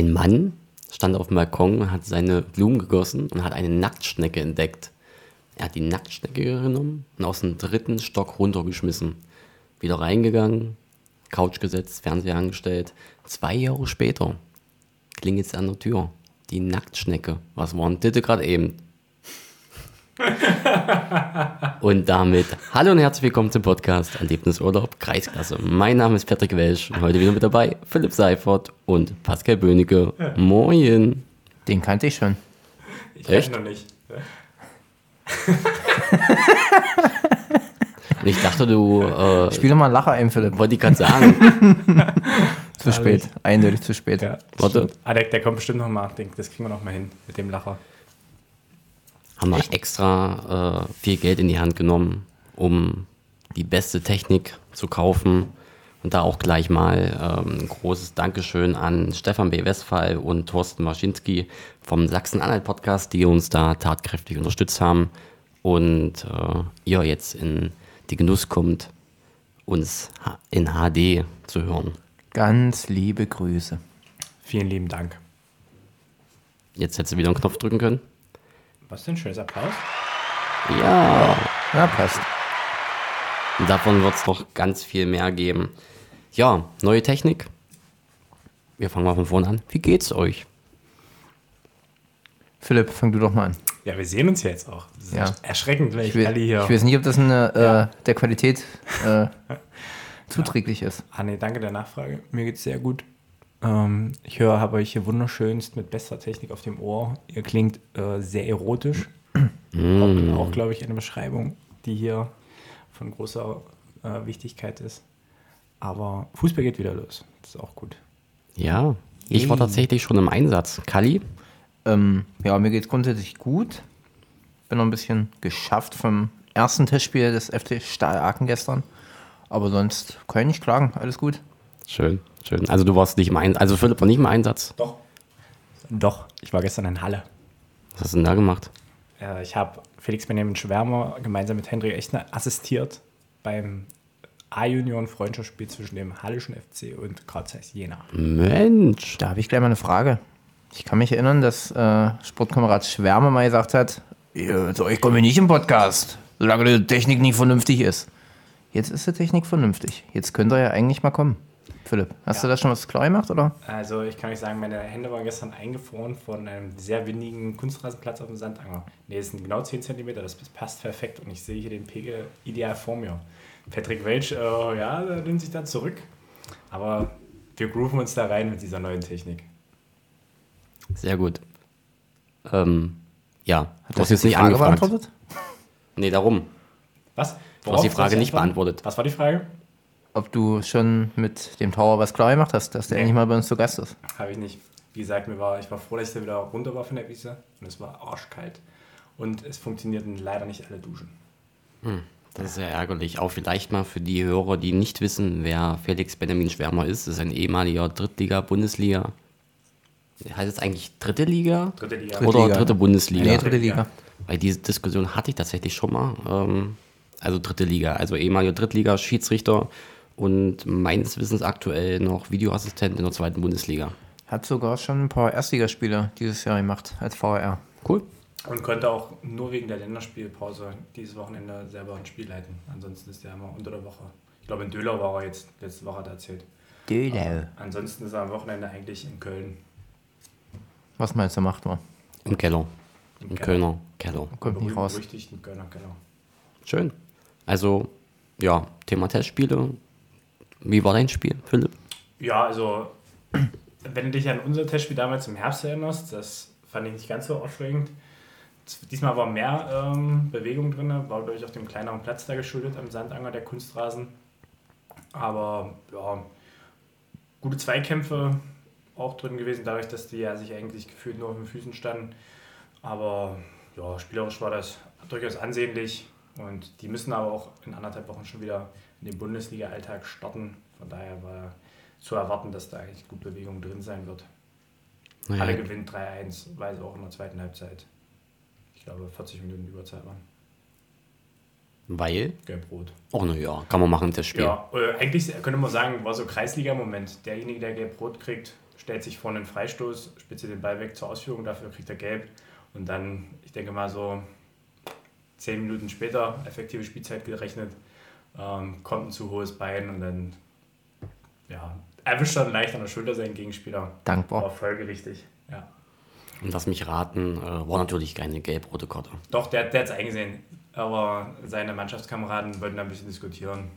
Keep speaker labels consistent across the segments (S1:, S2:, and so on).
S1: Ein Mann stand auf dem Balkon, hat seine Blumen gegossen und hat eine Nacktschnecke entdeckt. Er hat die Nacktschnecke genommen und aus dem dritten Stock runtergeschmissen. Wieder reingegangen, Couch gesetzt, Fernseher angestellt. Zwei Jahre später klingelt es an der Tür. Die Nacktschnecke. Was war denn das gerade eben? und damit hallo und herzlich willkommen zum Podcast Erlebnisurlaub Kreisklasse. Mein Name ist Patrick Welsch und heute wieder mit dabei Philipp Seifert und Pascal Böhnecke. Moin.
S2: Den kannte ich schon.
S3: Ich
S1: Echt?
S3: noch nicht.
S1: Und ich dachte, du äh,
S2: Spiel doch mal einen Lacher ein, Philipp.
S1: wollte ich gerade sagen.
S2: Zu spät. Eindeutig zu spät.
S3: Ja,
S1: Warte.
S3: Ah, der, der kommt bestimmt noch mal. Denk, das kriegen wir noch mal hin mit dem Lacher.
S1: Haben wir extra äh, viel Geld in die Hand genommen, um die beste Technik zu kaufen. Und da auch gleich mal ähm, ein großes Dankeschön an Stefan B. Westphal und Thorsten Waschinski vom Sachsen-Anhalt-Podcast, die uns da tatkräftig unterstützt haben und äh, ihr jetzt in die Genuss kommt, uns in HD zu hören.
S2: Ganz liebe Grüße.
S3: Vielen lieben Dank.
S1: Jetzt hättest du wieder einen Knopf drücken können.
S3: Was für ein schönes Applaus.
S1: Ja.
S2: Ja, passt.
S1: Und davon wird es noch ganz viel mehr geben. Ja, neue Technik. Wir fangen mal von vorne an. Wie geht's euch?
S2: Philipp, fang du doch mal an.
S3: Ja, wir sehen uns ja jetzt auch. Das ist
S2: Ja.
S3: erschreckend, weil
S2: Ich,
S3: ich,
S2: will,
S3: alle hier.
S2: ich weiß nicht, ob das eine,
S3: Ja.
S2: äh, der Qualität äh, zuträglich ist.
S3: Ah, nee, danke der Nachfrage. Mir geht's sehr gut. Ähm, ich höre, habe euch hier wunderschönst mit bester Technik auf dem Ohr. Ihr klingt äh, sehr erotisch.
S1: Mm.
S3: Auch, auch glaube ich, eine Beschreibung, die hier von großer äh, Wichtigkeit ist. Aber Fußball geht wieder los. Das ist auch gut.
S1: Ja, ich war tatsächlich schon im Einsatz. Kali?
S2: Ähm, ja, mir geht's grundsätzlich gut. Bin noch ein bisschen geschafft vom ersten Testspiel des FC Stahl Aachen gestern. Aber sonst kann ich nicht klagen. Alles gut.
S1: Schön, schön. Also du warst nicht im Einsatz. Also Philipp war nicht im Einsatz.
S3: Doch. Doch, ich war gestern in Halle.
S1: Was hast du denn da gemacht?
S3: Äh, ich habe Felix Benjamin Schwärmer gemeinsam mit Hendrik Echner assistiert beim A-Junioren-Freundschaftsspiel zwischen dem Hallischen FC und Karl Zeiss Jena.
S1: Mensch.
S2: Da habe ich gleich mal eine Frage. Ich kann mich erinnern, dass äh, Sportkamerad Schwärme mal gesagt hat, "Ja, zu euch komme ich nicht im Podcast, solange die Technik nicht vernünftig ist. Jetzt ist die Technik vernünftig. Jetzt könnt ihr ja eigentlich mal kommen. Philipp, hast
S3: Ja.
S2: du da schon was klar gemacht, oder?
S3: Also ich kann euch sagen, meine Hände waren gestern eingefroren von einem sehr windigen Kunstrasenplatz auf dem Sandanger. Ne, es sind genau 10 cm, das passt perfekt und ich sehe hier den Pegel ideal vor mir. Patrick Welch, äh, ja, der nimmt sich da zurück. Aber wir grooven uns da rein mit dieser neuen Technik.
S1: Sehr gut. Ähm, ja,
S2: Hat
S1: du hast jetzt nicht
S2: Frage
S1: angefragt.
S2: beantwortet?
S1: Nee, darum.
S3: Was?
S1: Du hast die Frage nicht beantwortet.
S3: Was war die Frage?
S2: Ob du schon mit dem Tower was klar gemacht hast, dass der
S3: Nee.
S2: endlich mal bei uns zu Gast ist?
S3: Habe ich nicht. Wie gesagt, mir war, ich war froh, dass ich da wieder runter war von der Wiese und es war arschkalt. Und es funktionierten leider nicht alle Duschen.
S1: Das ist sehr ärgerlich. Auch vielleicht mal für die Hörer, die nicht wissen, wer Felix Benjamin Schwärmer ist. Das ist ein ehemaliger Drittliga-Bundesliga. Heißt es eigentlich dritte Liga?
S3: Dritte Liga.
S2: Dritte
S1: Oder
S2: Liga.
S1: dritte Bundesliga?
S2: Nee, dritte Liga.
S1: Weil diese Diskussion hatte ich tatsächlich schon mal. Ähm, also dritte Liga, also ehemaliger Drittliga-Schiedsrichter und meines Wissens aktuell noch Videoassistent in der zweiten Bundesliga.
S2: Hat sogar schon ein paar Erstligaspiele dieses Jahr gemacht als VR.
S1: Cool.
S3: Und konnte auch nur wegen der Länderspielpause dieses Wochenende selber ein Spiel leiten. Ansonsten ist er immer unter der Woche. Ich glaube, in Döler war er jetzt letzte Woche hat er erzählt.
S2: Dödel.
S3: Ansonsten ist er am Wochenende eigentlich in Köln.
S2: Was meinst du, macht man?
S1: Im Keller.
S3: Im
S1: Im
S3: Keller.
S1: Kölner Keller.
S2: Kommt nicht raus.
S3: berüchtigten Kölner Keller.
S1: Schön. Also, ja, Thema Testspiele. Wie war dein Spiel, Philipp?
S3: Ja, also, wenn du dich an unser Testspiel damals im Herbst erinnerst, das fand ich nicht ganz so aufregend. Diesmal war mehr ähm, Bewegung drin, war glaube ich auf dem kleineren Platz da geschuldet, am Sandanger, der Kunstrasen. Aber ja, gute Zweikämpfe auch drin gewesen, dadurch, dass die ja sich eigentlich gefühlt nur auf den Füßen standen. Aber ja, spielerisch war das durchaus ansehnlich und die müssen aber auch in anderthalb Wochen schon wieder in den Bundesliga-Alltag starten. Von daher war zu erwarten, dass da eigentlich gut Bewegung drin sein wird.
S1: Naja,
S3: Alle gewinnt 3-1, weil es auch in der zweiten Halbzeit, ich glaube, 40 Minuten Überzeit waren.
S1: weil?
S3: Gelb-Rot.
S1: Oh, naja, kann man machen, das Spiel.
S3: Ja, äh, eigentlich könnte man sagen, war so Kreisliga-Moment. Derjenige, der Gelb-Rot kriegt, stellt sich vorne einen Freistoß, spitze den Ball weg zur Ausführung, dafür kriegt er gelb. Und dann, ich denke mal so zehn Minuten später, effektive Spielzeit gerechnet, ähm, kommt ein zu hohes Bein und dann ja, erwischt er leicht an der Schulter seinen Gegenspieler.
S2: Dankbar.
S3: War folgerichtig, ja.
S1: Und lass mich raten, äh, war natürlich keine gelb-rote Karte.
S3: Doch, der, der hat es eingesehen. Aber seine Mannschaftskameraden wollten da ein bisschen diskutieren.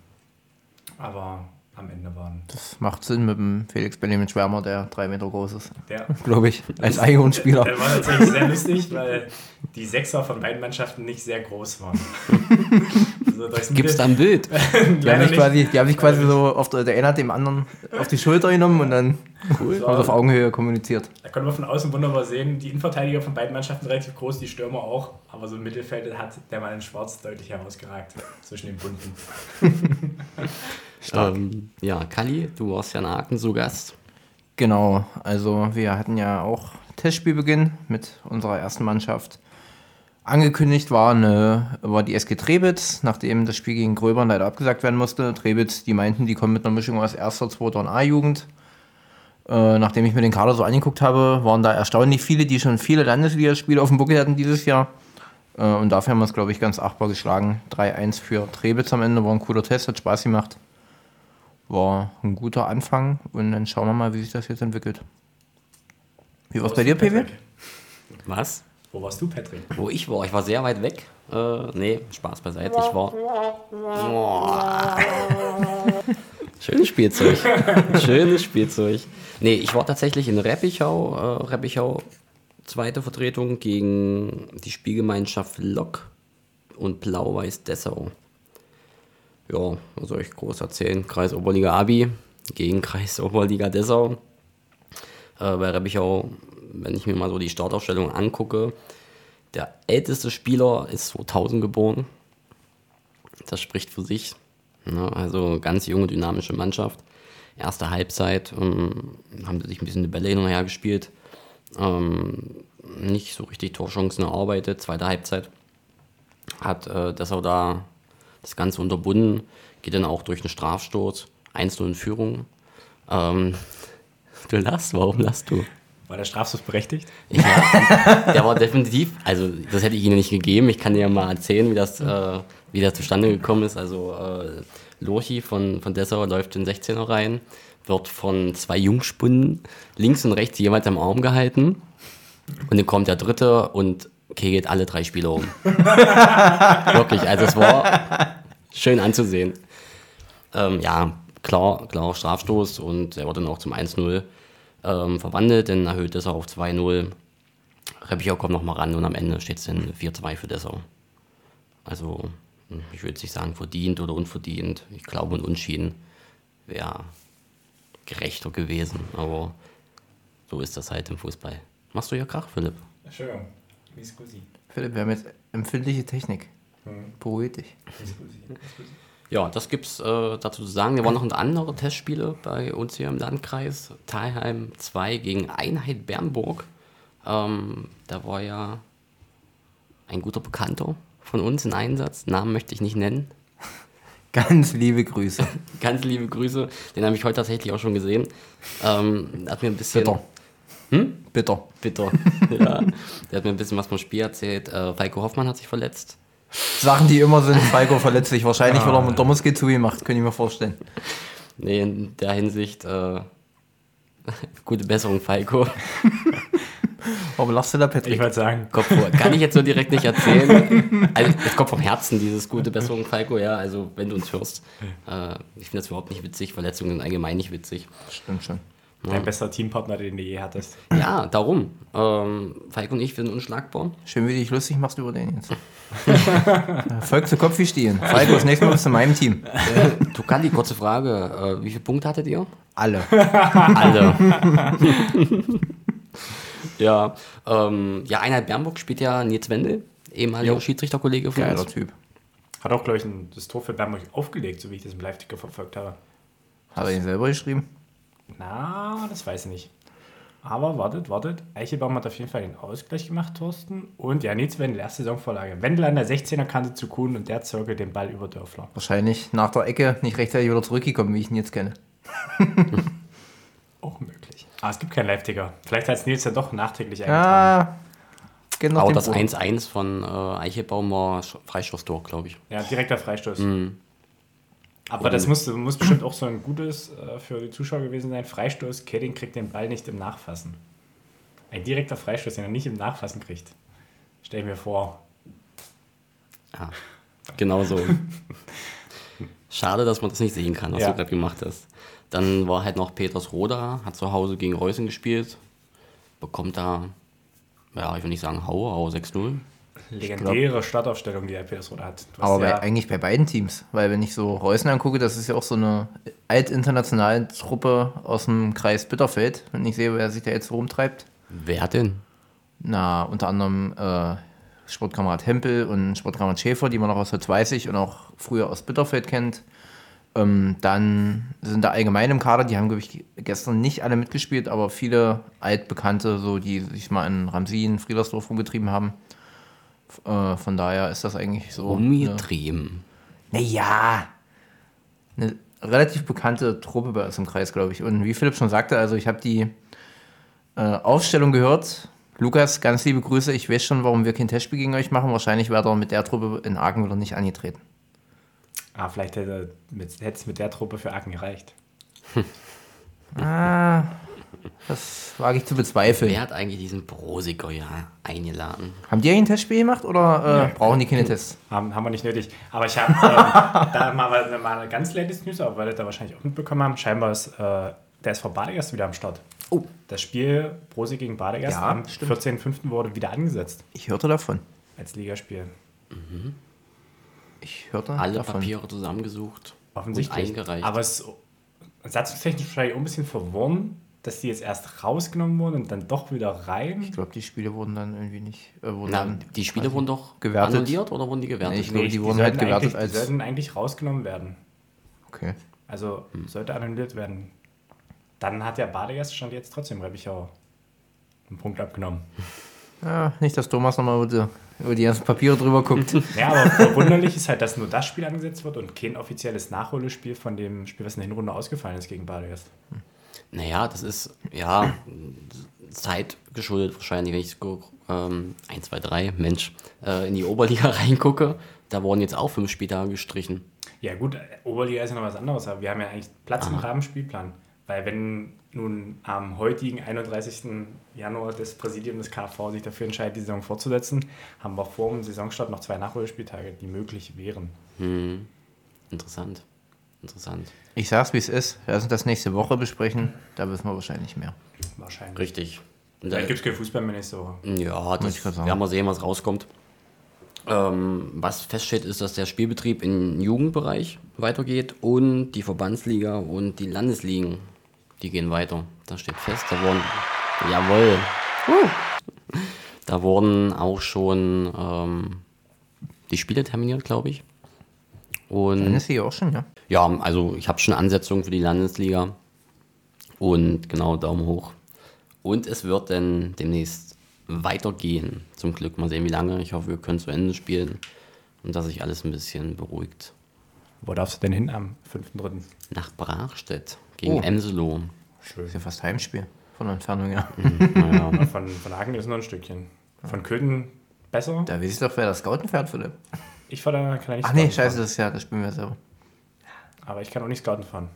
S3: Aber am Ende waren
S2: Das macht Sinn mit dem Felix Benjamin Schwärmer, der drei Meter groß ist.
S3: der.
S2: Glaube ich. Als Einjungsspieler.
S3: Der war tatsächlich sehr lustig, weil die Sechser von beiden Mannschaften nicht sehr groß waren. also durchs
S1: Gibt's da ein Bild?
S2: Die haben,
S3: nicht.
S2: quasi, die haben sich quasi so auf der, der eine hat dem anderen auf die Schulter genommen und dann
S3: Cool.
S2: haben sie auf Augenhöhe kommuniziert.
S3: Da konnte man von außen wunderbar sehen, die Innenverteidiger von beiden Mannschaften relativ groß, die Stürmer auch, aber so im Mittelfeld hat der Mann in Schwarz deutlich herausgeragt zwischen den Bunten.
S1: Ähm, ja, Kali, du warst ja in Aachen zu Gast.
S2: Genau, also wir hatten ja auch Testspielbeginn mit unserer ersten Mannschaft. Angekündigt war, eine, war die SG Trebitz, nachdem das Spiel gegen Gröbern leider abgesagt werden musste. Trebitz, die meinten, die kommen mit einer Mischung aus erster, zweiter und A-Jugend. Äh, nachdem ich mir den Kader so angeguckt habe, waren da erstaunlich viele, die schon viele Landesligaspiele auf dem Buckel hatten dieses Jahr. Äh, und dafür haben wir es, glaube ich, ganz achtbar geschlagen. 3-1 für Trebitz am Ende, war ein cooler Test, hat Spaß gemacht. War ein guter Anfang und dann schauen wir mal, wie sich das jetzt entwickelt. Wie war es bei dir, PW?
S1: Was?
S3: Wo warst du, Patrick?
S1: Wo ich war? Ich war sehr weit weg. Äh, nee, Spaß beiseite. Ich war. Schönes Spielzeug. Schönes Spielzeug. Nee, ich war tatsächlich in Reppichau. Äh, Reppichau, zweite Vertretung gegen die Spielgemeinschaft Lok und Blau-Weiß Dessau. Ja, was soll ich groß erzählen? Kreis Oberliga Abi gegen Kreis Oberliga Dessau. Äh, bei Reppichau, wenn ich mir mal so die Startaufstellung angucke, der älteste Spieler ist 2000 geboren. Das spricht für sich. Ja, also ganz junge, dynamische Mannschaft. Erste Halbzeit ähm, haben sie sich ein bisschen die Bälle hin und her gespielt. Ähm, nicht so richtig Torchancen erarbeitet. Zweite Halbzeit hat äh, Dessau da das Ganze unterbunden. Geht dann auch durch einen Strafstoß. 1-0 in Führung. Ähm, du lachst, warum lachst du?
S3: War der Strafstoß berechtigt?
S1: Ja, der war definitiv, also das hätte ich Ihnen nicht gegeben. Ich kann dir ja mal erzählen, wie das, äh, wie das zustande gekommen ist. Also äh, Lorchi von, von Dessau läuft in 16er rein, wird von zwei Jungspunden links und rechts jeweils am Arm gehalten. Und dann kommt der dritte und kegelt alle drei Spieler um. Wirklich, also es war schön anzusehen. Ähm, ja, klar, klar, Strafstoß und er wurde dann auch zum 1-0 ähm, verwandelt, dann erhöht Dessau auf 2-0. Reppichau kommt nochmal ran und am Ende steht es dann 4-2 für Dessau. Also, hm, ich würde nicht sagen verdient oder unverdient. Ich glaube, ein Unschieden wäre gerechter gewesen, aber so ist das halt im Fußball. Machst du ja Krach, Philipp?
S3: Entschuldigung. Wie scusi.
S2: Philipp, wir haben jetzt empfindliche Technik. Beruhig dich.
S1: Ja, das gibt's äh, dazu zu sagen. Wir waren noch andere Testspiele bei uns hier im Landkreis. Talheim 2 gegen Einheit Bernburg. Ähm, da war ja ein guter Bekannter von uns in Einsatz. Namen möchte ich nicht nennen.
S2: Ganz liebe Grüße.
S1: Ganz liebe Grüße. Den habe ich heute tatsächlich auch schon gesehen. Ähm, hat mir ein bisschen.
S2: Bitter.
S1: Hm?
S2: Bitter.
S1: Bitter. ja. Der hat mir ein bisschen was vom Spiel erzählt. Äh, Falco Hoffmann hat sich verletzt.
S2: Sachen, die immer sind, Falco verletzt sich. Wahrscheinlich, weil er mit Dommerski zugemacht, könnte ich mir vorstellen.
S1: Nee, in der Hinsicht. Äh, gute Besserung, Falco.
S2: Aber lachst du da,
S3: Ich
S2: Patrick?
S3: wollte sagen,
S1: Kopf vor. Kann ich jetzt so direkt nicht erzählen. Also, es kommt vom Herzen, dieses gute Besserung, Falco, ja. Also, wenn du uns hörst. Äh, ich finde das überhaupt nicht witzig. Verletzungen sind allgemein nicht witzig.
S2: Stimmt schon.
S3: Dein bester Teampartner, den du je hattest.
S1: Ja, darum. Ähm, Falco und ich, wir sind unschlagbar.
S2: Schön, wie du dich lustig machst über den jetzt. Volk zu Kopf wie stehen. Falco, das nächste Mal bist du in meinem Team.
S1: Tukali, kurze Frage. Äh, wie viele Punkte hattet ihr?
S2: Alle.
S1: Alle. ja, ähm, ja, Einheit Bernburg spielt ja Nils Wendel, ehemaliger. Schiedsrichterkollege von
S2: Geiler
S1: uns.
S2: Typ.
S3: Hat auch, glaube ich, ein, das Tor für Bernburg aufgelegt, so wie ich das im Live-Ticker verfolgt habe.
S2: Hat er ihn selber geschrieben?
S3: Na, das weiß ich nicht. Aber wartet, wartet. Eichelbaum hat auf jeden Fall den Ausgleich gemacht, Thorsten. Und ja, Nils Wendel, erste Saisonvorlage. Wendel an der 16er Kante zu Kuhn und der zirkelt den Ball über Dörfler.
S2: Wahrscheinlich nach der Ecke nicht rechtzeitig wieder zurückgekommen, wie ich ihn jetzt kenne.
S3: Auch möglich. Ah, es gibt keinen Live-Ticker. Vielleicht hat es Nils ja doch nachträglich eingetragen.
S2: Ah, noch
S1: Aber das
S2: Bruder.
S1: 1-1 von äh, Eichelbaum war Freistoßtor, glaube ich.
S3: Ja, direkter Freistoß.
S1: Mhm.
S3: Aber das muss, muss bestimmt auch so ein gutes äh, für die Zuschauer gewesen sein. Freistoß, Kedding kriegt den Ball nicht im Nachfassen. Ein direkter Freistoß, den er nicht im Nachfassen kriegt. Stell ich mir vor.
S1: Ja, genau so. Schade, dass man das nicht sehen kann, was
S3: Ja.
S1: du gerade gemacht hast. Dann war halt noch Peters Roda, hat zu Hause gegen Reusen gespielt, bekommt da, ja, ich will nicht sagen Hau, aber 6-0.
S3: Legendäre Startaufstellung, die der Petersroda hat.
S2: Aber bei,
S3: ja,
S2: eigentlich bei beiden Teams. Weil wenn ich so Reusen angucke, das ist ja auch so eine altinternationale Truppe aus dem Kreis Bitterfeld. Wenn ich sehe, wer sich da jetzt rumtreibt.
S1: Wer denn?
S2: Na, unter anderem äh, Sportkamerad Hempel und Sportkamerad Schäfer, die man noch aus Holzweißig und auch früher aus Bitterfeld kennt. Ähm, dann sind da allgemein im Kader, die haben, glaube ich, gestern nicht alle mitgespielt, aber viele Altbekannte, so die sich mal in Ramsin, Friedersdorf rumgetrieben haben. Äh, von daher ist das eigentlich so.
S1: Umgetrieben.
S2: naja, eine relativ bekannte Truppe bei uns im Kreis, glaube ich. Und wie Philipp schon sagte, also ich habe die äh, Aufstellung gehört. Lukas, ganz liebe Grüße. Ich weiß schon, warum wir kein Testspiel gegen euch machen. Wahrscheinlich wäre er mit der Truppe in Aachen wieder nicht angetreten.
S3: ah, vielleicht hätte mit, hätte es mit der Truppe für Aachen gereicht.
S2: Ah, das wage ich zu bezweifeln.
S1: Wer hat eigentlich diesen Brosiker ja eingeladen?
S2: Haben die ein Testspiel gemacht oder äh, brauchen die keine Tests?
S3: Haben, haben wir nicht nötig. Aber ich habe ähm, da mal, mal, eine ganz latest News, aber weil ihr da wahrscheinlich auch mitbekommen haben, scheinbar ist äh, der SV Badegast wieder am Start.
S2: Oh.
S3: Das Spiel Brosi gegen Badegast
S2: Ja,
S3: am
S2: stimmt.
S3: 14.05. wurde wieder angesetzt
S2: Ich hörte davon.
S3: als Ligaspiel.
S2: Ich hörte
S1: Alle
S2: davon.
S1: Papiere zusammengesucht
S3: Offensichtlich.
S1: und eingereicht.
S3: Aber es ist satzungstechnisch wahrscheinlich auch ein bisschen verworren, dass die jetzt erst rausgenommen wurden und dann doch wieder rein.
S2: Ich glaube, die Spiele wurden dann irgendwie nicht. Äh, wurden
S1: Na,
S2: dann,
S1: die Spiele wurden doch
S2: gewertet.
S1: annulliert oder wurden die gewertet?
S2: Nee, ich glaube, die wurden
S3: sollten
S2: halt gewertet
S3: eigentlich,
S2: als-
S3: Die sollten eigentlich rausgenommen werden.
S2: Okay.
S3: Also sollte annulliert werden. Dann hat der Badegast stand jetzt trotzdem Reppichau einen Punkt abgenommen.
S2: Ja, nicht, dass Thomas nochmal über die, über die ganzen Papiere drüber guckt.
S3: Ja, aber verwunderlich ist halt, dass nur das Spiel angesetzt wird und kein offizielles Nachholspiel von dem Spiel, was in der Hinrunde ausgefallen ist gegen Badegast.
S1: Naja, das ist, ja, Zeit geschuldet wahrscheinlich, wenn ich ähm, 1, 2, 3, Mensch, äh, in die Oberliga reingucke. Da wurden jetzt auch fünf Spieltage gestrichen.
S3: Ja gut, Oberliga ist ja noch was anderes, aber wir haben ja eigentlich Platz im Rahmenspielplan. Weil wenn nun am heutigen 31. Januar das Präsidium des KV sich dafür entscheidet, die Saison fortzusetzen, haben wir vor dem Saisonstart noch zwei Nachholspieltage, die möglich wären.
S1: Interessant. Interessant.
S2: Ich sag's, wie es ist. Lass uns das nächste Woche besprechen. Da wissen wir wahrscheinlich mehr.
S3: Wahrscheinlich.
S1: Richtig.
S3: Da, gibt es kein Fußball mehr nächste Woche.
S1: ja, das
S2: ich grad sagen.
S1: werden wir sehen, was rauskommt. Ähm, was feststeht, ist, dass der Spielbetrieb im Jugendbereich weitergeht und die Verbandsliga und die Landesligen, die gehen weiter. Das steht fest. Da wurden, jawohl, da wurden auch schon ähm, die Spiele terminiert, glaube ich. Und
S2: Dann ist sie auch schon, ja.
S1: Ja, also ich habe schon Ansetzungen für die Landesliga. Und genau, Daumen hoch. Und es wird dann demnächst weitergehen. Zum Glück mal sehen, wie lange. Ich hoffe, wir können zu Ende spielen. Und dass sich alles ein bisschen beruhigt.
S3: Wo darfst du denn hin am 5.3.?
S1: Nach Brachstedt gegen
S2: Oh.
S1: Emselo.
S3: Schön.
S2: Ist ja fast Heimspiel. Von der Entfernung, ja.
S1: Naja,
S3: Von, von Hagen ist noch ein Stückchen. Von Köthen besser.
S2: Da weiß ich doch, wer das Scouten fährt, Philipp.
S3: Ich fahr da kann ja nicht
S2: Ach nee, scheiße,
S3: fahren.
S2: das ist ja, das spielen wir selber.
S3: Aber ich kann auch nicht Scouten fahren.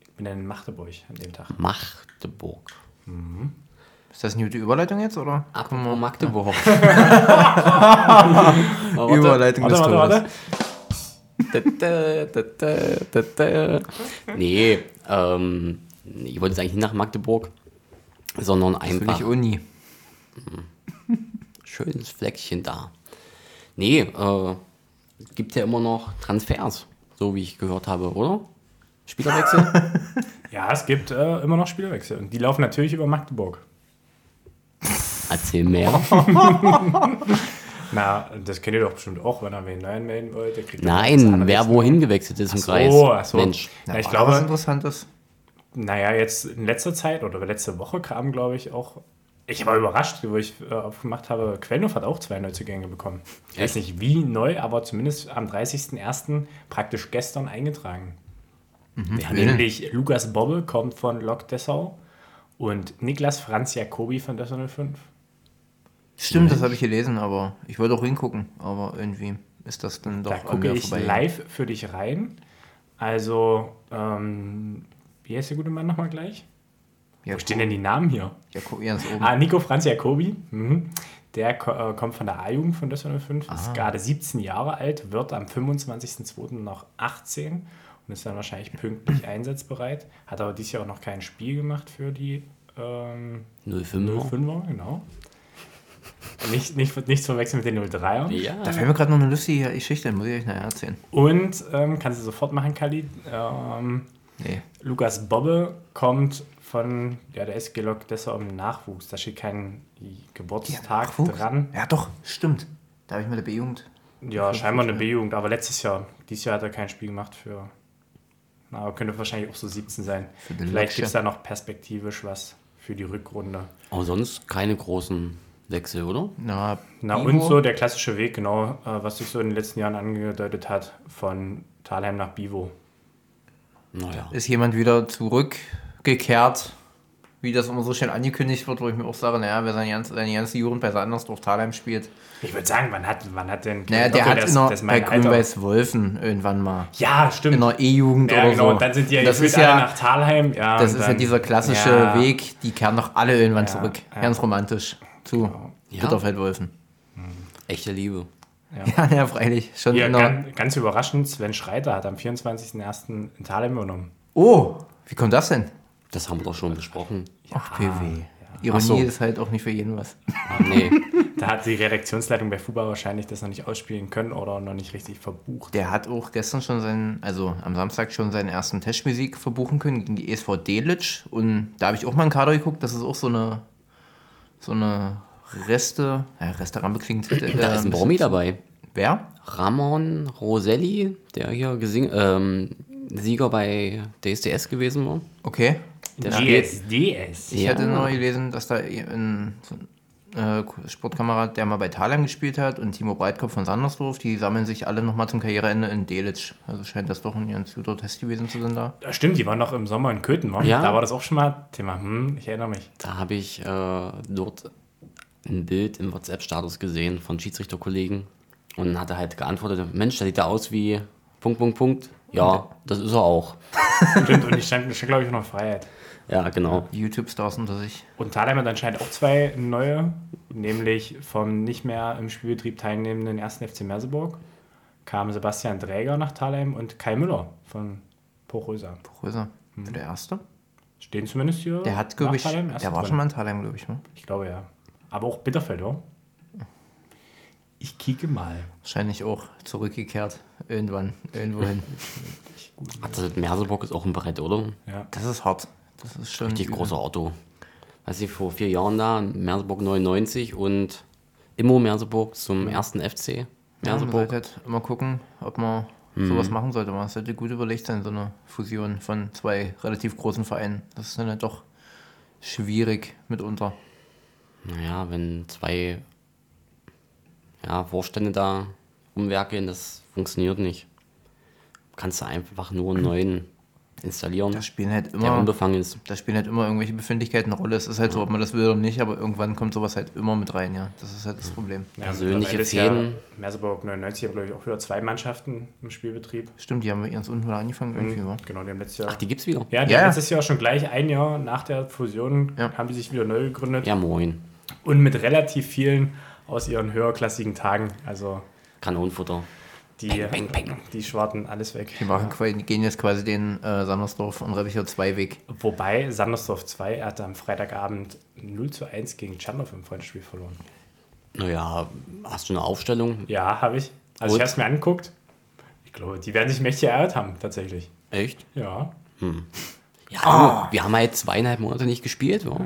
S3: Ich bin in Magdeburg an dem Tag.
S1: Magdeburg.
S2: Ist das eine gute Überleitung jetzt, oder?
S1: Apropos Magdeburg.
S2: Überleitung
S3: Warte,
S2: des
S3: warte, warte.
S1: Da, da, da, da, da, da. Nee, ähm, ich wollte jetzt eigentlich nicht nach Magdeburg, sondern einfach
S2: ich Uni.
S1: schönes Fleckchen da. Nee, äh, gibt ja immer noch Transfers, so wie ich gehört habe, oder? Spielerwechsel?
S3: Ja, es gibt äh, immer noch Spielerwechsel. Und die laufen natürlich über Magdeburg.
S1: Erzähl mehr.
S3: Na, das kennt ihr doch bestimmt auch, wenn ihr wen neuen melden wollt.
S1: Nein, wer wohin gewechselt ist im
S3: Ach so,
S1: Kreis.
S3: ach so.
S1: Mensch.
S3: Na, ich
S2: War da was
S3: glaube,
S2: Interessantes.
S3: naja, jetzt in letzter Zeit oder letzte Woche kam, glaube ich, auch. Ich war überrascht, wo ich äh, aufgemacht habe. Quellenhof hat auch zwei Neuzugänge bekommen. Ich weiß nicht wie neu, aber zumindest am 30.01. praktisch gestern eingetragen.
S1: Wer denn?
S3: Nämlich Lukas Bobbe kommt von Lok Dessau Und Niklas Franz Jacobi von der 05.
S2: Stimmt, das habe ich gelesen, aber ich wollte auch hingucken, aber irgendwie ist das dann doch
S3: Da gucke ich
S2: vorbei.
S3: live für dich rein. Also, ähm, wie heißt der gute Mann nochmal gleich?
S2: Ja,
S3: Wo stehen denn die Namen hier?
S2: Ja, guck ganz oben.
S3: Ah, Nico Franz Jacobi. Mhm. Der ko äh, kommt von der A-Jugend von Düsseldorf 5,
S2: Ah.
S3: ist gerade 17 Jahre alt, wird am 25.02. noch 18 und ist dann wahrscheinlich pünktlich einsatzbereit. Hat aber dieses Jahr auch noch kein Spiel gemacht für die ähm,
S1: 05er.
S3: 05er, genau. Nicht, nicht, nichts verwechseln mit den 03er.
S1: Ja.
S2: Da fällt mir gerade noch eine lustige Geschichte, muss ich euch nachher erzählen.
S3: Und ähm, kannst du sofort machen, Kali. Ähm,
S2: Nee.
S3: Lukas Bobbe kommt von ja, der SG Lok Dessau im Nachwuchs. Da steht kein Geburtstag dran.
S2: Ja, doch, stimmt. Da habe ich mit der B-Jugend.
S3: Ja, scheinbar eine B-Jugend, aber letztes Jahr. Dieses Jahr hat er kein Spiel gemacht für. Na, aber könnte wahrscheinlich auch so 17 sein. Vielleicht gibt es da noch perspektivisch was für die Rückrunde.
S1: Aber sonst keine großen Wechsel, oder?
S2: Na,
S3: Na und so der klassische Weg, genau, äh, was sich so in den letzten Jahren angedeutet hat, von Thalheim nach Bivo.
S1: Naja.
S2: Ist jemand wieder zurückgekehrt, wie das immer so schön angekündigt wird, wo ich mir auch sage, naja, wer seine ganze, seine ganze Jugend bei Sandersdorf Thalheim spielt.
S3: Ich würde sagen, wann hat, wann hat denn.
S2: Naja, der hat
S3: das-
S2: in der,
S3: das
S2: bei
S3: mein Alter.
S2: Grün-Weiß Wolfen irgendwann mal.
S3: Ja, stimmt.
S2: In der E-Jugend
S3: ja,
S2: oder
S3: genau.
S2: so.
S3: Und dann sind die ja
S2: das ist ja,
S3: alle nach Talheim. Ja,
S2: das ist ja dieser klassische
S3: Ja.
S2: Weg, die kehren doch alle irgendwann
S3: Ja,
S2: zurück.
S3: ja.
S2: Ganz romantisch. Zu
S1: Ja.
S2: Bitterfeld-Wolfen.
S1: Echte Liebe.
S2: Ja. ja, freilich. Schon der,
S3: ganz, ganz überraschend, Sven Schreiter hat am 24.01. in Thalheim übernommen.
S2: oh, wie kommt das denn?
S1: Das haben wir doch schon besprochen.
S2: Ach, PW. Ironie
S1: so.
S2: ist halt auch nicht für jeden was.
S1: Ah, nee.
S3: Da hat die Redaktionsleitung bei FUBA wahrscheinlich das noch nicht ausspielen können oder noch nicht richtig verbucht.
S2: Der hat auch gestern schon seinen, also am Samstag schon seinen ersten Testmusik verbuchen können gegen die ESV Delitzsch. Und da habe ich auch mal in den Kader geguckt, das ist auch so eine, so eine Reste, ja, Restaurant klingt. Äh,
S1: Da ist ein Bromi dabei.
S2: Wer?
S1: Ramon Roselli, der hier gesing ähm, Sieger bei DSDS gewesen war.
S2: Okay.
S1: Der
S3: DSDS.
S2: Ich
S1: Ja.
S2: hatte nur gelesen, dass da ein äh, Sportkamerad, der mal bei Thalheim gespielt hat, und Timo Breitkopf von Sandersdorf, die sammeln sich alle nochmal zum Karriereende in Delitzsch. Also scheint das doch ein ganz guter Test gewesen zu sein da.
S3: Ja, stimmt, die waren noch im Sommer in Köthen, wa?
S1: Ja.
S3: Da war das auch schon mal Thema. Hm, ich erinnere mich.
S1: Da habe ich äh, dort ein Bild im WhatsApp-Status gesehen von Schiedsrichterkollegen und hatte halt geantwortet, Mensch, der sieht da aus wie Punkt, Punkt, Punkt. Ja, das ist er auch.
S3: Stimmt, und ich stand, stand glaube ich, noch Freiheit.
S1: Ja, genau.
S2: Die YouTube-Stars unter sich.
S3: Und Thalheim hat anscheinend auch zwei neue, nämlich vom nicht mehr im Spielbetrieb teilnehmenden 1. FC Merseburg kamen Sebastian Dräger nach Thalheim und Kai Müller von Pochröser.
S2: Größer. Der erste?
S3: Stehen zumindest hier.
S2: Der hat, glaube ich,
S3: Thalheim,
S2: der war
S3: drin.
S2: schon mal in Thalheim, glaube ich. Ne?
S3: Ich glaube ja. Aber auch Bitterfeld, oder? Ich kicke mal.
S2: Wahrscheinlich auch zurückgekehrt. Irgendwann, irgendwohin.
S1: Also Merseburg ist auch ein Brett, oder?
S3: Ja.
S2: Das ist hart. Das ist schon.
S1: Richtig
S2: übel.
S1: großer Otto. Weiß ich, vor vier Jahren da, Merseburg 99 und Immo Merseburg zum ersten FC
S2: Ja,
S1: Merseburg.
S2: sollte halt immer gucken, ob man sowas machen sollte. Man sollte gut überlegt sein, so eine Fusion von zwei relativ großen Vereinen. Das ist dann halt doch schwierig mitunter.
S1: Naja, wenn zwei ja, Vorstände da rumwerkeln, das funktioniert nicht. Kannst du einfach nur einen neuen installieren,
S2: Da spielen halt
S1: der
S2: immer,
S1: unbefangen ist.
S2: da spielen halt immer irgendwelche Befindlichkeiten eine Rolle. Es ist halt so, ob man das will oder nicht, aber irgendwann kommt sowas halt immer mit rein, ja. Das ist halt das Problem.
S3: Ja,
S1: Persönliche Fäden.
S3: Ja Merseburg 99 haben, glaube ich, auch wieder zwei Mannschaften im Spielbetrieb.
S2: Stimmt, die haben wir ganz unten wieder angefangen irgendwie, wa?
S3: Genau, die haben letztes Jahr.
S1: Ach, die gibt's wieder?
S3: ja, die
S2: Ja,
S3: haben
S2: ja.
S3: letztes Jahr schon gleich ein Jahr nach der Fusion
S2: Ja.
S3: haben die sich wieder neu gegründet.
S1: Ja, moin.
S3: Und mit relativ vielen aus ihren höherklassigen Tagen. Also
S1: Kanonenfutter.
S3: Die,
S1: Peng, peng, peng.
S3: die schwarten alles weg.
S2: Die machen, die gehen jetzt quasi den äh, Sandersdorf und Reppicher 2 Weg.
S3: Wobei Sandersdorf 2 hatte am Freitagabend 0 zu 1 gegen Chandorf im Freundspiel verloren.
S1: Naja, hast du eine Aufstellung?
S3: Ja, habe ich. Also
S1: Und?
S3: ich habe es mir angeguckt. Ich glaube, die werden sich mächtig erhört haben, tatsächlich.
S1: Echt?
S3: Ja.
S1: Ja,
S2: Ah.
S1: wir haben halt zweieinhalb Monate nicht gespielt. Ja.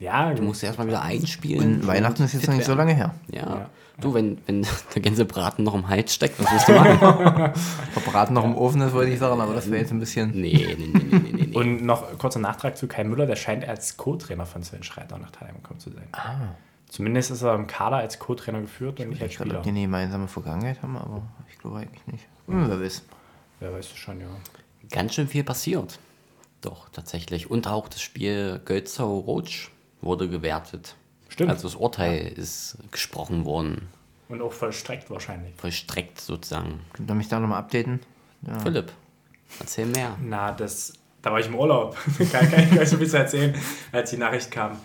S3: Ja,
S1: Du musst erstmal wieder einspielen.
S2: Und Weihnachten ist jetzt noch nicht so lange her.
S1: Ja.
S3: Ja.
S1: Du, wenn, wenn der Gänsebraten noch im Hals steckt, was willst du machen?
S2: Verbraten noch im Ofen ist, wollte ich sagen, aber das wäre jetzt ein bisschen.
S1: nee, nee, nee, nee, nee, nee.
S3: Und noch kurzer Nachtrag zu Kai Müller, der scheint als Co-Trainer von Sven Schreiter nach Thalheim gekommen zu sein. Zumindest ist er im Kader als Co-Trainer geführt und nicht als
S2: Ich glaube,
S3: Spieler.
S2: ob die eine gemeinsame Vergangenheit haben, aber ich glaube eigentlich nicht. Hm, wer weiß.
S3: Wer weiß es schon, ja.
S1: Ganz schön viel passiert. Doch, tatsächlich. Und auch das Spiel Gölzau-Rotsch wurde gewertet.
S3: Stimmt.
S1: Also das Urteil ist gesprochen worden,
S3: Und auch vollstreckt wahrscheinlich.
S1: vollstreckt sozusagen.
S2: Könnt ihr mich da nochmal updaten? Ja.
S1: Philipp, erzähl mehr.
S3: Na, das, da war ich im Urlaub. kann, kann ich euch so ein bisschen erzählen, als die Nachricht kam.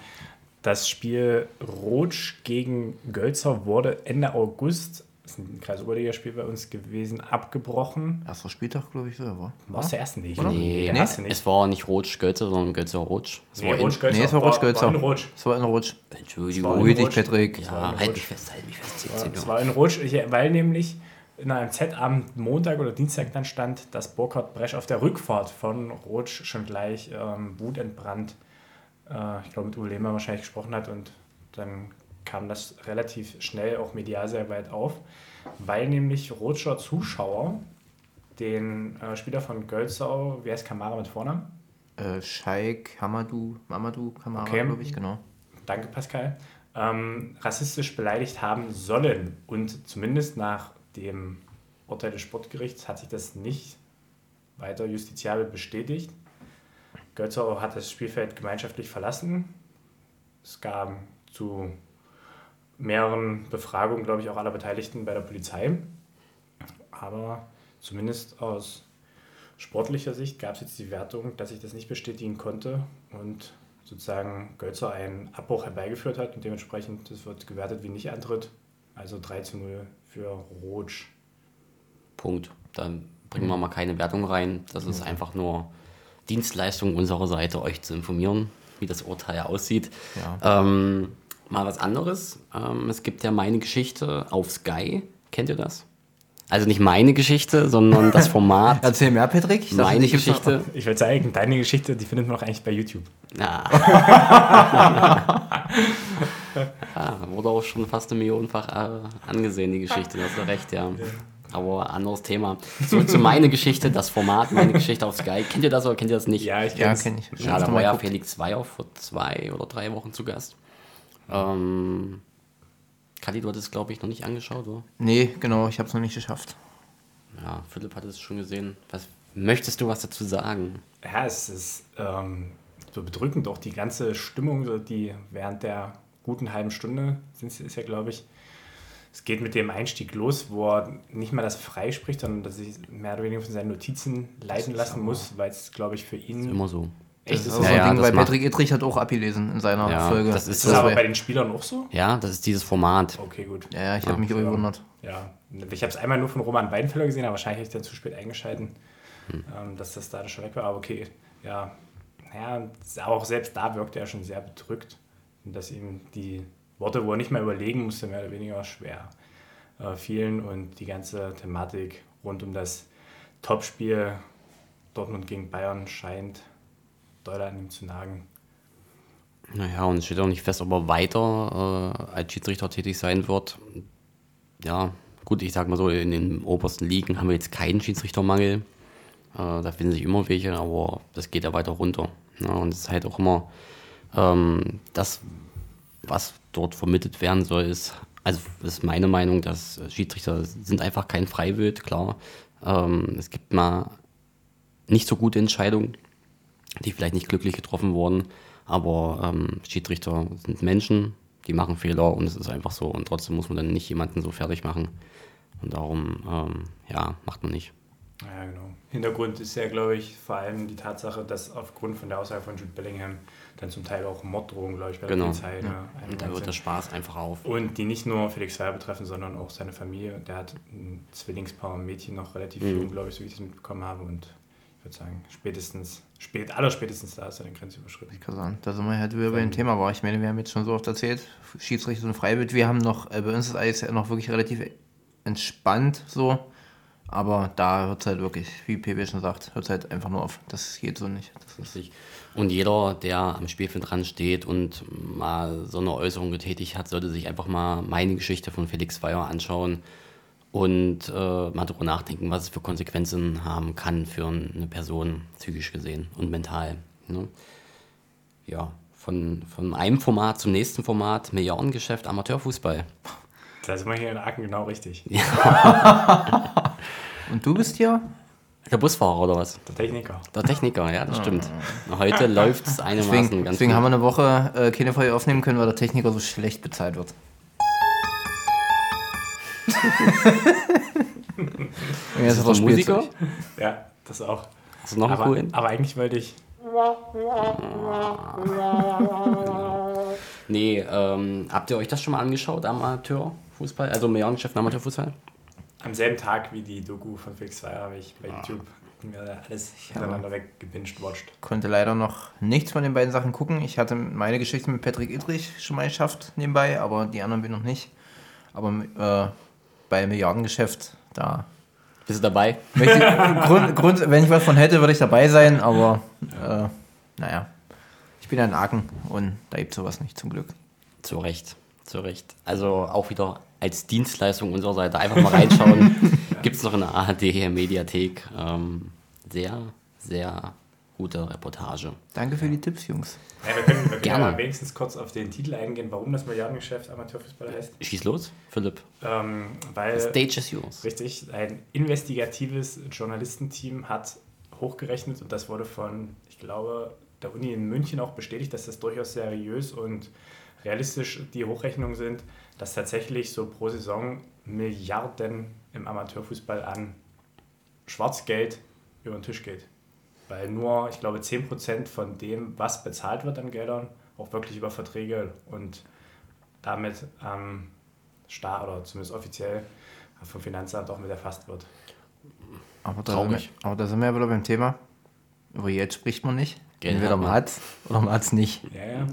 S3: Das Spiel Rotsch gegen Gölzer wurde Ende August, ist ein Kreisoberligaspiel bei uns gewesen, abgebrochen.
S2: Erster Spieltag, glaube ich, so, war.
S3: War es der erste nicht?
S2: Oder?
S1: Nee,
S3: erste nicht.
S1: es war nicht Rotsch-Gölzer, sondern Gölzer-Rotsch. Es
S3: Nee,
S1: war in-
S3: Rotsch Gölzer.
S2: Nee, es war
S3: in Rotsch.
S2: Es war in Rutsch.
S1: Entschuldigung.
S2: Ruhig dich,
S3: Rutsch.
S2: Patrick.
S1: Ja, halt mich fest, halt mich fest.
S3: Ja,
S1: 17
S3: Es war in Rutsch, ich- weil nämlich in einem Z am Montag oder Dienstag dann stand, dass Burkhard Bresch auf der Rückfahrt von Rutsch schon gleich ähm, wutentbrannt, äh, ich glaube mit Uwe Lehmer wahrscheinlich gesprochen hat und dann kam das relativ schnell auch medial sehr weit auf, weil nämlich Rutscher Zuschauer den äh, Spieler von Gölzau, wie heißt Kamara mit Vornamen?
S2: Äh, Scheik, Hamadou, Mamadou, Kamara,
S3: Okay.
S2: glaube ich, genau.
S3: danke Pascal, ähm, rassistisch beleidigt haben sollen. Und zumindest nach dem Urteil des Sportgerichts hat sich das nicht weiter justiziabel bestätigt. Götzau hat das Spielfeld gemeinschaftlich verlassen. Es gab zu mehreren Befragungen, glaube ich, auch aller Beteiligten bei der Polizei. Aber zumindest aus sportlicher Sicht gab es jetzt die Wertung, dass ich das nicht bestätigen konnte und sozusagen Götzer einen Abbruch herbeigeführt hat und dementsprechend das wird gewertet wie nicht Antritt. Also 3 zu 0 für Rotsch.
S1: Punkt. Dann bringen wir mal keine Wertung rein. Das ist einfach nur Dienstleistung unserer Seite, euch zu informieren, wie das Urteil aussieht. Ähm, mal was anderes. Ähm, es gibt ja meine Geschichte auf Sky. Kennt ihr das? Also nicht meine Geschichte, sondern das Format
S2: Erzähl mehr, Patrick. Ich
S1: meine
S2: ich
S1: Geschichte.
S3: Ich will zeigen, deine Geschichte, die findet man auch eigentlich bei YouTube.
S1: Ja. ja, wurde auch schon fast eine Millionenfach äh, angesehen, die Geschichte, da hast du recht, ja. Aber anderes Thema. So zu meine Geschichte, das Format, meine Geschichte auf Sky. Kennt ihr das oder kennt ihr das nicht?
S3: Ja, ich
S2: Ja,
S3: kenn's.
S2: kenne ich.
S1: Ja, da war ja? Felix Zweier vor zwei oder drei Wochen zu Gast. Ähm, Kali, du hattest, glaube ich, noch nicht angeschaut, oder?
S2: Nee, genau, ich habe es noch nicht geschafft.
S1: Ja, Philipp hat es schon gesehen. Was möchtest du was dazu sagen?
S3: Ja, es ist ähm, so bedrückend, auch die ganze Stimmung, die während der guten halben Stunde sind, ist ja, glaube ich, es geht mit dem Einstieg los, wo er nicht mal das frei spricht, sondern dass er sich mehr oder weniger von seinen Notizen leiten lassen muss, weil es, glaube ich, für ihn.
S1: Immer so.
S3: Echt
S2: Das
S3: ist.
S1: Ja,
S2: so ein
S1: ja,
S2: Ding, weil Patrick Ittrich hat auch abgelesen in seiner
S1: Ja,
S2: Folge.
S1: das ist
S3: Ist das aber
S2: bei-
S3: den Spielern auch so?
S1: Ja, das ist dieses Format.
S3: Okay, gut.
S2: Ja, ja, ich habe mich auch gewundert.
S3: Ja, ich habe es einmal nur von Roman Weidenfeller gesehen, aber wahrscheinlich habe ich dann zu spät eingeschalten, ähm, dass das da schon weg war. Aber okay, ja, ja, auch selbst da wirkte er schon sehr bedrückt, und dass ihm die Worte, wo er nicht mehr überlegen musste, mehr oder weniger schwer äh, fielen und die ganze Thematik rund um das Topspiel Dortmund gegen Bayern scheint doll an ihm zu nagen.
S1: Naja, und es steht auch nicht fest, ob er weiter äh, als Schiedsrichter tätig sein wird. Ja, gut, ich sag mal so, in den obersten Ligen haben wir jetzt keinen Schiedsrichtermangel. Äh, da finden sich immer welche, aber das geht ja weiter runter. Ja, und es ist halt auch immer ähm, das, was dort vermittelt werden soll, ist, also ist meine Meinung, dass Schiedsrichter sind einfach kein Freiwild, klar. Ähm, es gibt mal nicht so gute Entscheidungen, die vielleicht nicht glücklich getroffen wurden. Aber ähm, Schiedsrichter sind Menschen, die machen Fehler und es ist einfach so. Und trotzdem muss man dann nicht jemanden so fertig machen. Und darum, ähm, ja, macht man nicht.
S3: Ja, genau. Hintergrund ist ja, glaube ich, vor allem die Tatsache, dass aufgrund von der Aussage von Jude Bellingham dann zum Teil auch Morddrohungen, glaube ich, bei der
S1: Genau.
S3: Polizei ne,
S1: Und da hört der. Spaß einfach auf.
S3: Und die nicht nur Felix Zweier betreffen, sondern auch seine Familie. Der hat ein Zwillingspaar, ein Mädchen noch relativ
S1: Mhm.
S3: jung, glaube ich, so wie ich es mitbekommen habe. Und ich würde sagen, spätestens, spät, allerspätestens da ist er den Grenzüberschritten. überschritten.
S2: Ich kann sagen, da sind wir halt wieder bei dem Thema war. Ich meine, wir haben jetzt schon so oft erzählt, Schiedsrichter und Freiwild. Wir haben noch, äh, bei uns ist alles ja noch wirklich relativ entspannt so. Aber da hört es halt wirklich, wie PB schon sagt, hört es halt einfach nur auf. Das geht so nicht. Das ist,
S1: Richtig. Und jeder, der am Spielfeld dran steht und mal so eine Äußerung getätigt hat, sollte sich einfach mal meine Geschichte von Felix Weyer anschauen und äh, mal darüber nachdenken, was es für Konsequenzen haben kann für eine Person, psychisch gesehen und mental. Ne? Ja, von, von einem Format zum nächsten Format, Milliardengeschäft, Amateurfußball.
S3: Da sind wir hier in Aachen genau richtig.
S2: Und du bist hier?
S1: Der Busfahrer oder was?
S3: Der Techniker.
S1: Der Techniker, ja, das stimmt. Heute läuft es einigermaßen
S2: Deswegen,
S1: ganz
S2: deswegen
S1: gut.
S2: haben wir eine Woche äh, keine Folge aufnehmen können, weil der Techniker so schlecht bezahlt wird. Jetzt
S1: Ist
S2: ist
S1: das
S2: er
S1: ein Musiker?
S3: Ja, das auch.
S1: Hast du noch einen
S3: Aber,
S1: coolen?
S3: aber eigentlich wollte ich.
S1: Nee, ähm, habt ihr euch das schon mal angeschaut, Amateurfußball? Also Millionengeschäft Amateurfußball?
S3: Am selben Tag wie die Doku von Felix Zweier habe ich bei YouTube mir alles hintereinander weggebinged watched.
S2: Konnte leider noch nichts von den beiden Sachen gucken. Ich hatte meine Geschichte mit Patrick Idrich schon mal geschafft nebenbei, aber die anderen bin noch nicht. Aber äh, bei Milliardengeschäft, da
S1: Bist du dabei?
S2: ich, Grund, Grund, wenn ich was von hätte, würde ich dabei sein, aber äh, naja. Ich bin ein Aken und da gibt sowas nicht, zum Glück.
S1: Zu Recht, zu Recht. Also auch wieder als Dienstleistung unserer Seite einfach mal reinschauen. Gibt es noch in der ARD-Mediathek. Ähm, sehr, sehr gute Reportage.
S2: Danke für die Tipps, Jungs.
S3: Ja, wir können, wir können
S1: Gerne.
S3: ja wenigstens kurz auf den Titel eingehen, warum das Milliardengeschäft Amateurfußball heißt.
S1: Schieß los, Philipp.
S3: Ähm, weil
S1: Stage is yours.
S3: Richtig, ein investigatives Journalistenteam hat hochgerechnet und das wurde von, ich glaube, der Uni in München auch bestätigt, dass das durchaus seriös und realistisch die Hochrechnungen sind, dass tatsächlich so pro Saison Milliarden im Amateurfußball an Schwarzgeld über den Tisch geht. Weil nur, ich glaube, 10% von dem, was bezahlt wird an Geldern, auch wirklich über Verträge und damit am Staat oder zumindest offiziell vom Finanzamt auch mit erfasst wird.
S2: Aber da, sind
S1: Traurig.
S2: wir, aber da sind wir ja wieder beim Thema. Über Geld spricht man nicht.
S1: Geld
S2: Entweder
S1: hat man.
S2: hat's oder man hat's nicht.
S3: Ja, ja.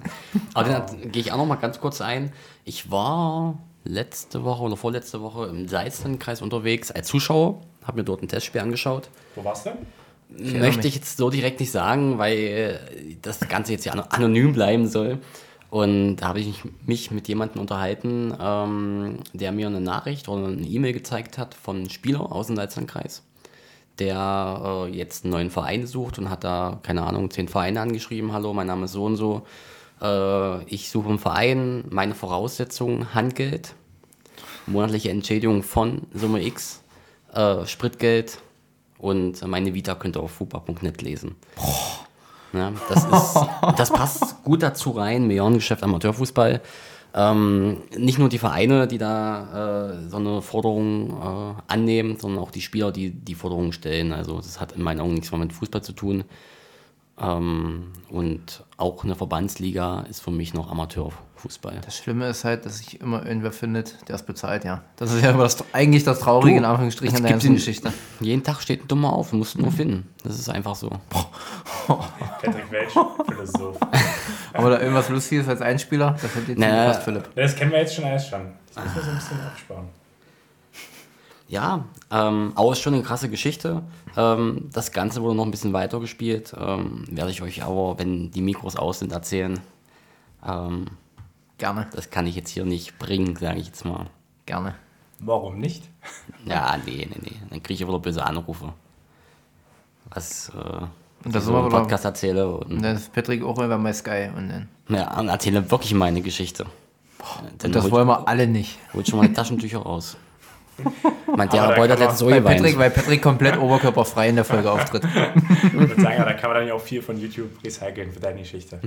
S1: Aber dann gehe ich auch noch mal ganz kurz ein. Ich war letzte Woche oder vorletzte Woche im Salzlandkreis unterwegs als Zuschauer, habe mir dort ein Testspiel angeschaut.
S3: Wo warst du?
S2: Erinnere
S1: Möchte ich jetzt so direkt nicht sagen, weil äh, das Ganze jetzt ja ano- anonym bleiben soll. Und da habe ich mich mit jemandem unterhalten, ähm, der mir eine Nachricht oder eine E-Mail gezeigt hat von einem Spieler aus dem Salzlandkreis, der äh, jetzt einen neuen Verein sucht und hat da, keine Ahnung, zehn Vereine angeschrieben. Hallo, mein Name ist so und so. Äh, ich suche einen Verein, meine Voraussetzungen, Handgeld, monatliche Entschädigung von Summe X, äh, Spritgeld und meine Vita könnt ihr auf fupa.net lesen. Ja, das, ist, das passt gut dazu rein, Millionengeschäft Amateurfußball. Ähm, nicht nur die Vereine, die da äh, so eine Forderung äh, annehmen, sondern auch die Spieler, die die Forderungen stellen. Also das hat in meinen Augen nichts mehr mit Fußball zu tun. Ähm, und auch eine Verbandsliga ist für mich noch Amateurfußball.
S2: Das Schlimme ist halt, dass sich immer irgendwer findet, der es bezahlt, ja. Das ist ja immer das, eigentlich das Traurige,
S1: Du,
S2: in Anführungsstrichen, an der ganzen Geschichte.
S1: Jeden Tag steht ein Dummer auf, musst nur finden. Das ist einfach so.
S3: Patrick Welch, Philosoph.
S2: Aber da irgendwas Lustiges als Einspieler, das hätte jetzt
S1: Naja.
S2: gepasst, Philipp.
S3: Ja, Das kennen wir jetzt schon alles schon. Das müssen wir so ein bisschen aufsparen.
S1: Ja, ähm, aber ist schon eine krasse Geschichte. Ähm, das Ganze wurde noch ein bisschen weiter gespielt. Ähm, werde ich euch aber, wenn die Mikros aus sind, erzählen. Ähm,
S2: Gerne,
S1: das kann ich jetzt hier nicht bringen, sage ich jetzt mal.
S2: gerne.
S3: Warum nicht?
S1: Ja, nee, nee, nee. Dann kriege ich wieder böse Anrufe. Was äh,
S2: Und
S1: ich
S2: das
S1: so
S2: sind wir
S1: im Podcast erzähle.
S2: Und dann ist Patrick auch immer bei Sky und dann.
S1: ja, und erzähle wirklich meine Geschichte. Dann
S2: Das
S1: holt,
S2: wollen wir alle nicht.
S1: holt schon mal die Taschentücher raus. Mein
S3: Aber da
S1: Therapeut hat
S3: man-
S1: letztens so
S2: Weil
S1: geweint.
S2: Patrick, weil Patrick komplett oberkörperfrei in der Folge auftritt.
S3: Ich würde sagen, da kann man dann ja auch viel von YouTube recyceln für deine Geschichte.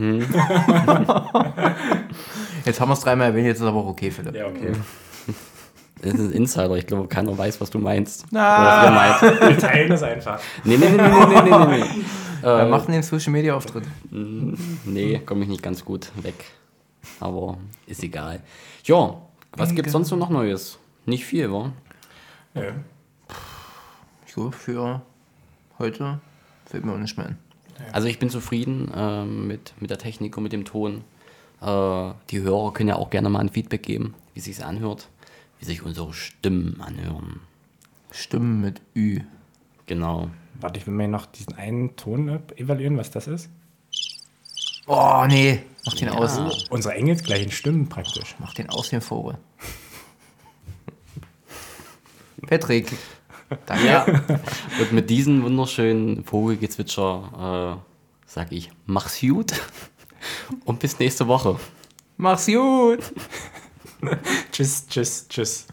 S2: Jetzt haben wir es dreimal erwähnt, jetzt ist aber auch okay, Philipp.
S3: Ja, okay.
S1: Das ist ein Insider. Ich glaube, keiner weiß, was du meinst. Oder was.
S3: Wir teilen das einfach.
S1: Nee, nee, nee, nee, nee, nee, nee, nee.
S2: Wer macht denn den Social Media Auftritt?
S1: Nee, komme ich nicht ganz gut weg. Aber ist egal. Ja, was gibt's sonst so noch Neues? Nicht viel, wa?
S3: Nö.
S2: Ich glaube, für heute fällt mir auch nicht mehr ein.
S1: Also ich bin zufrieden ähm, mit, mit der Technik und mit dem Ton. Äh, die Hörer können ja auch gerne mal ein Feedback geben, wie sich's anhört, wie sich unsere Stimmen anhören.
S2: Stimmen mit Ü.
S1: Genau.
S3: Warte, ich will mir noch diesen einen Ton äh, evaluieren, was das ist.
S2: Oh, nee. Mach den
S1: Ja.
S2: aus.
S3: Unsere engelsgleichen Stimmen praktisch.
S2: Mach den aus, den Vogel. Patrick. Danke.
S1: Ja. und mit diesem wunderschönen Vogelgezwitscher äh, sag ich, mach's gut und bis nächste Woche.
S2: Mach's gut.
S3: Tschüss, tschüss, tschüss.